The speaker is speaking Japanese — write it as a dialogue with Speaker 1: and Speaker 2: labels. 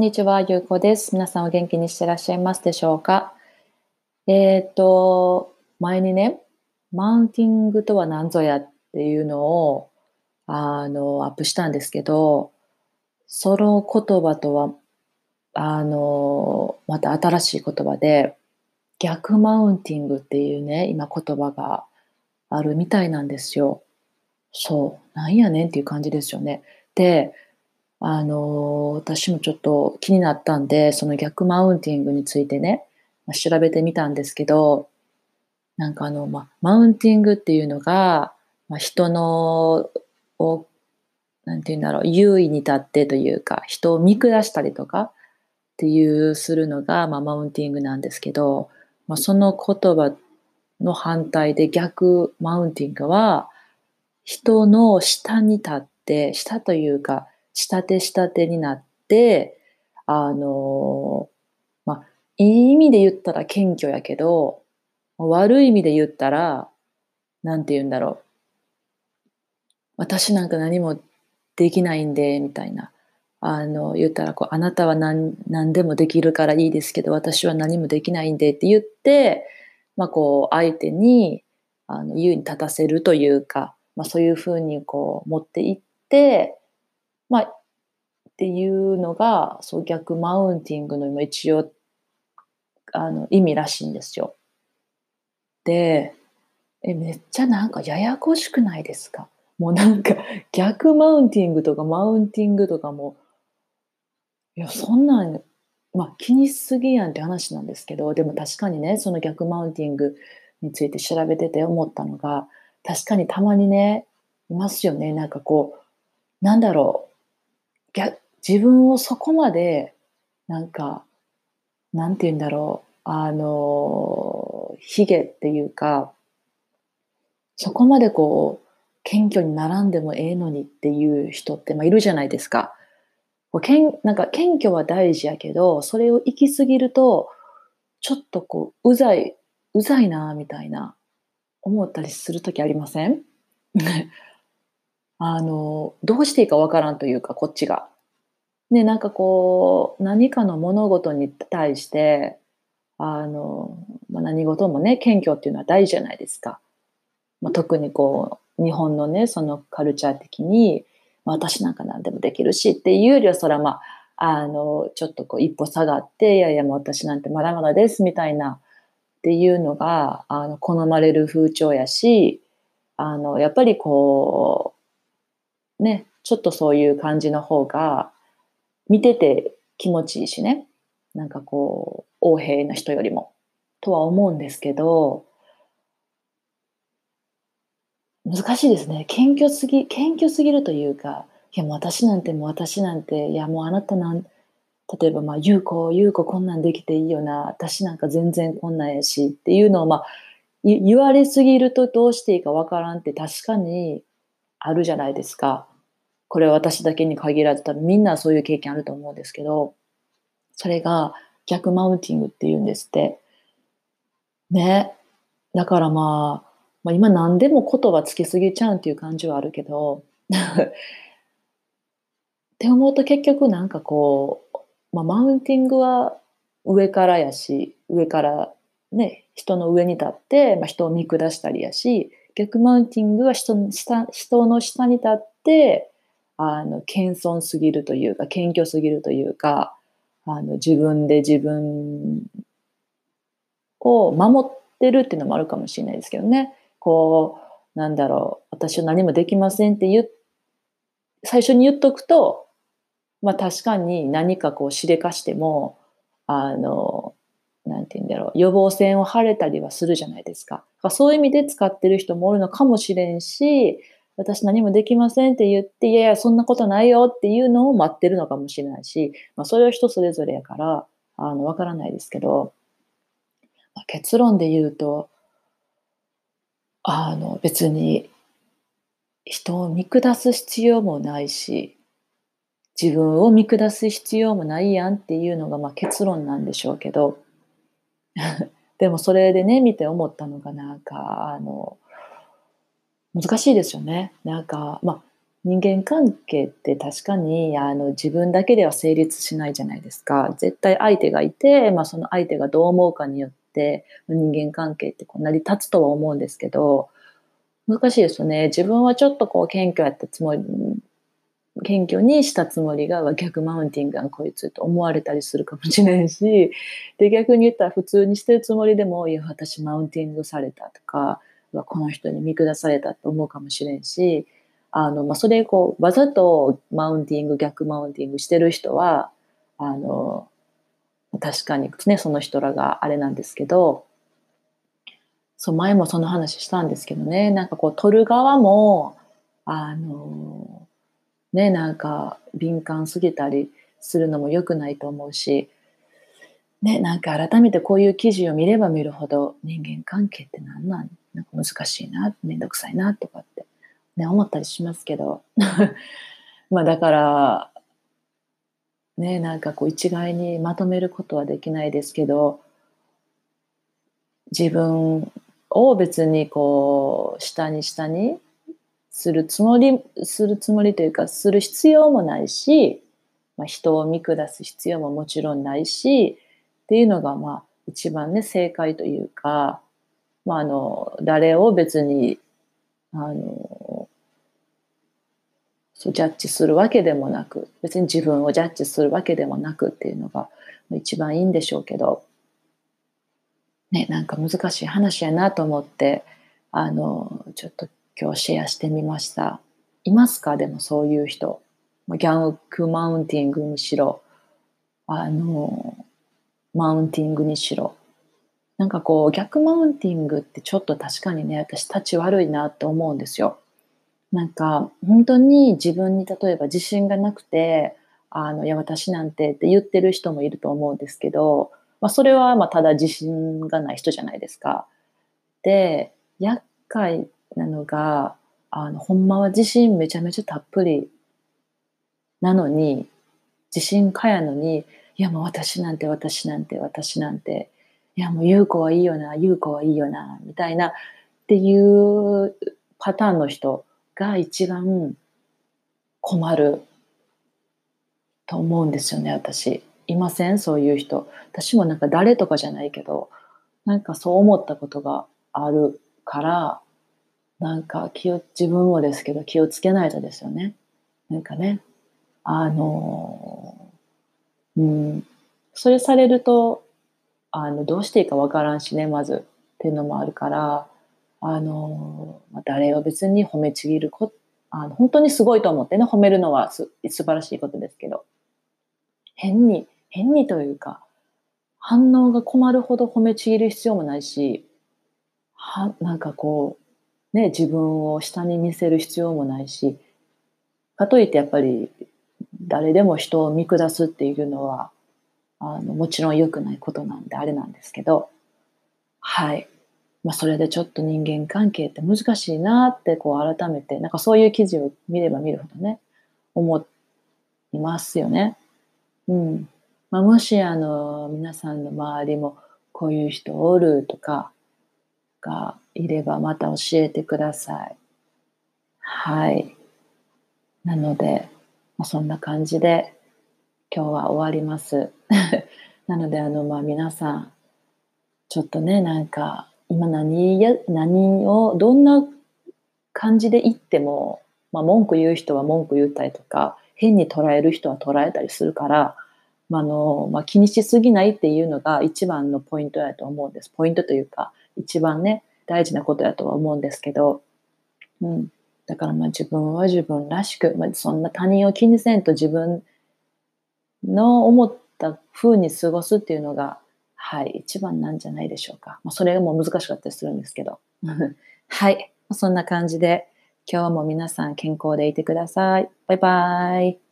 Speaker 1: んにちは、ゆうこです。皆さんお元気にしてらっしゃいますでしょうか？えっ、と、前にね、マウンティングとは何ぞやっていうのを、あの、アップしたんですけど、その言葉とは、あの、また新しい言葉で、逆マウンティングっていうね、今言葉があるみたいなんですよ。そう、なんやねんっていう感じですよね。で、あの、私もちょっと気になったんで、その逆マウンティングについてね、調べてみたんですけど、なんかあの、まあ、マウンティングっていうのが、まあ、人の、を、なんて言うんだろう、優位に立ってというか、人を見下したりとかっていうするのが、まあ、マウンティングなんですけど、まあ、その言葉の反対で逆マウンティングは、人の下に立って、下というか、仕立て仕立てになって、あの、まあ、いい意味で言ったら謙虚やけど、悪い意味で言ったら、なんて言うんだろう。私なんか何もできないんで、みたいな。あの、言ったら、こう、あなたは何何でもできるからいいですけど、私は何もできないんでって言って、まあ、こう、相手に、あの、優位に立たせるというか、まあ、そういうふうにこう、持っていって、まあ、っていうのが、そう逆マウンティングの今一応、あの、意味らしいんですよ。で、え、めっちゃなんかややこしくないですか？もうなんか逆マウンティングとかマウンティングとかも、いや、そんなん、まあ気にしすぎやんって話なんですけど、でも確かにね、その逆マウンティングについて調べてて思ったのが、確かにたまにね、いますよね。なんかこう、なんだろう、自分をそこまでなんかなんて言うんだろうあの卑下っていうかそこまでこう謙虚に並んでもええのにっていう人って、まあ、いるじゃないですか。けんなんか謙虚は大事やけどそれを行き過ぎるとちょっとこううざいうざいなみたいな思ったりする時ありません？あの、どうしていいかわからんというか、こっちが。で、なんかこう、何かの物事に対して、あの、まあ、何事もね、謙虚っていうのは大事じゃないですか。まあ、特にこう、日本のね、そのカルチャー的に、まあ、私なんか何でもできるしっていうよりは、それはまあ、あの、ちょっとこう一歩下がって、いやいやもう私なんてまだまだですみたいなっていうのが、あの、好まれる風潮やし、あの、やっぱりこう、ね、ちょっとそういう感じの方が、見てて気持ちいいしね。なんかこう、横平な人よりも。とは思うんですけど、難しいですね。謙虚すぎ、謙虚すぎるというか、いやもう私なんてもう私なんて、いやもうあなたなん、例えばまあ、ゆうこ、ゆうここんなんできていいよな、私なんか全然こんなんやしっていうのをまあ、言われすぎるとどうしていいかわからんって確かにあるじゃないですか。これは私だけに限らず多分みんなそういう経験あると思うんですけど、それが逆マウンティングって言うんですって。ね。だからまあ、まあ、今何でも言葉つけすぎちゃうっていう感じはあるけど、って思うと結局なんかこう、まあ、マウンティングは上からやし、上からね、人の上に立って、まあ、人を見下したりやし、逆マウンティングは人の下人の下に立って、あの、謙遜すぎるというか、謙虚すぎるというか、あの、自分で自分を守ってるっていうのもあるかもしれないですけどね。こう、なんだろう、私は何もできませんって言最初に言っとくと、まあ確かに何かこうしでかしても、あの、なんて言うんだろう、予防線を張れたりはするじゃないですか。そういう意味で使ってる人もおるのかもしれんし、私何もできませんって言って、いやいや、そんなことないよっていうのを待ってるのかもしれないし、まあ、それは人それぞれやから、あの、わからないですけど、まあ、結論で言うと、あの、別に人を見下す必要もないし、自分を見下す必要もないやんっていうのがまあ結論なんでしょうけど、でもそれでね、見て思ったのがなんか、あの、難しいですよね。なんか、まあ、人間関係って確かにあの自分だけでは成立しないじゃないですか。絶対相手がいて、まあ、その相手がどう思うかによって人間関係ってこう成り立つとは思うんですけど、難しいですよね。自分はちょっとこう謙虚やったつもり、謙虚にしたつもりが逆マウンティングがこいつと思われたりするかもしれないし、で逆に言ったら普通にしてるつもりでも、いや、私マウンティングされたとか、この人に見下されたと思うかもしれんし、あの、まあ、それこう、わざとマウンティング、逆マウンティングしてる人は、あの、確かにね、その人らがあれなんですけど、そう、前もその話したんですけどね、なんかこう、撮る側も、あの、ね、なんか敏感すぎたりするのも良くないと思うし、ね、なんか改めてこういう記事を見れば見るほど人間関係って何なんなんか難しいな、めんどくさいなとかってね、思ったりしますけど。まあだから、ね、なんかこう一概にまとめることはできないですけど、自分を別にこう、下に下にするつもり、するつもりというか、する必要もないし、まあ、人を見下す必要ももちろんないし、っていうのがまあ一番ね、正解というか、まああの、誰を別に、あの、そうジャッジするわけでもなく、別に自分をジャッジするわけでもなくっていうのが一番いいんでしょうけど、ね、なんか難しい話やなと思って、あの、ちょっと今日シェアしてみました。いますか？でもそういう人。ギャンクマウンティングにしろ、あの、マウンティングにしろ。なんかこう、逆マウンティングってちょっと確かにね、私立ち悪いなって思うんですよ。なんか、本当に自分に例えば自信がなくて、あの、いや、私なんてって言ってる人もいると思うんですけど、まあ、それはまあただ自信がない人じゃないですか。で、厄介なのが、あの、ほんまは自信めちゃめちゃたっぷりなのに、自信家やのに、いやもう私なんて私なんて私なんて、いやもう優子はいいよな、優子はいいよな、みたいなっていうパターンの人が一番困ると思うんですよね、私。いません？そういう人。私もなんか誰とかじゃないけど、なんかそう思ったことがあるから、なんか気を、自分もですけど気をつけないとですよね。なんかね、あの、うん、それされると、あの、どうしていいかわからんしね、まず、っていうのもあるから、あの、誰を別に褒めちぎるこあの、本当にすごいと思ってね、褒めるのはす素晴らしいことですけど、変に変にというか、反応が困るほど褒めちぎる必要もないし、は、なんかこう、ね、自分を下に見せる必要もないし、かといってやっぱり誰でも人を見下すっていうのは、あの、もちろん良くないことなんであれなんですけど、はい。まあ、それでちょっと人間関係って難しいなってこう改めて、なんかそういう記事を見れば見るほどね、思いますよね。うん。まあ、もしあの皆さんの周りもこういう人おるとかがいればまた教えてください。はい。なので、まあ、そんな感じで今日は終わります。なのであのまあ皆さんちょっとねなんか今何や何をどんな感じで言っても、まあ、文句言う人は文句言ったりとか変に捉える人は捉えたりするからまあのまあ、気にしすぎないっていうのが一番のポイントだと思うんです。ポイントというか、一番ね、大事なことだとは思うんですけど、うん。だからまあ自分は自分らしく、まあ、そんな他人を気にせんと自分の思った風に過ごすっていうのが、はい、一番なんじゃないでしょうか。まあ、それも難しかったりするんですけど。はい。そんな感じで、今日も皆さん健康でいてください。バイバイ。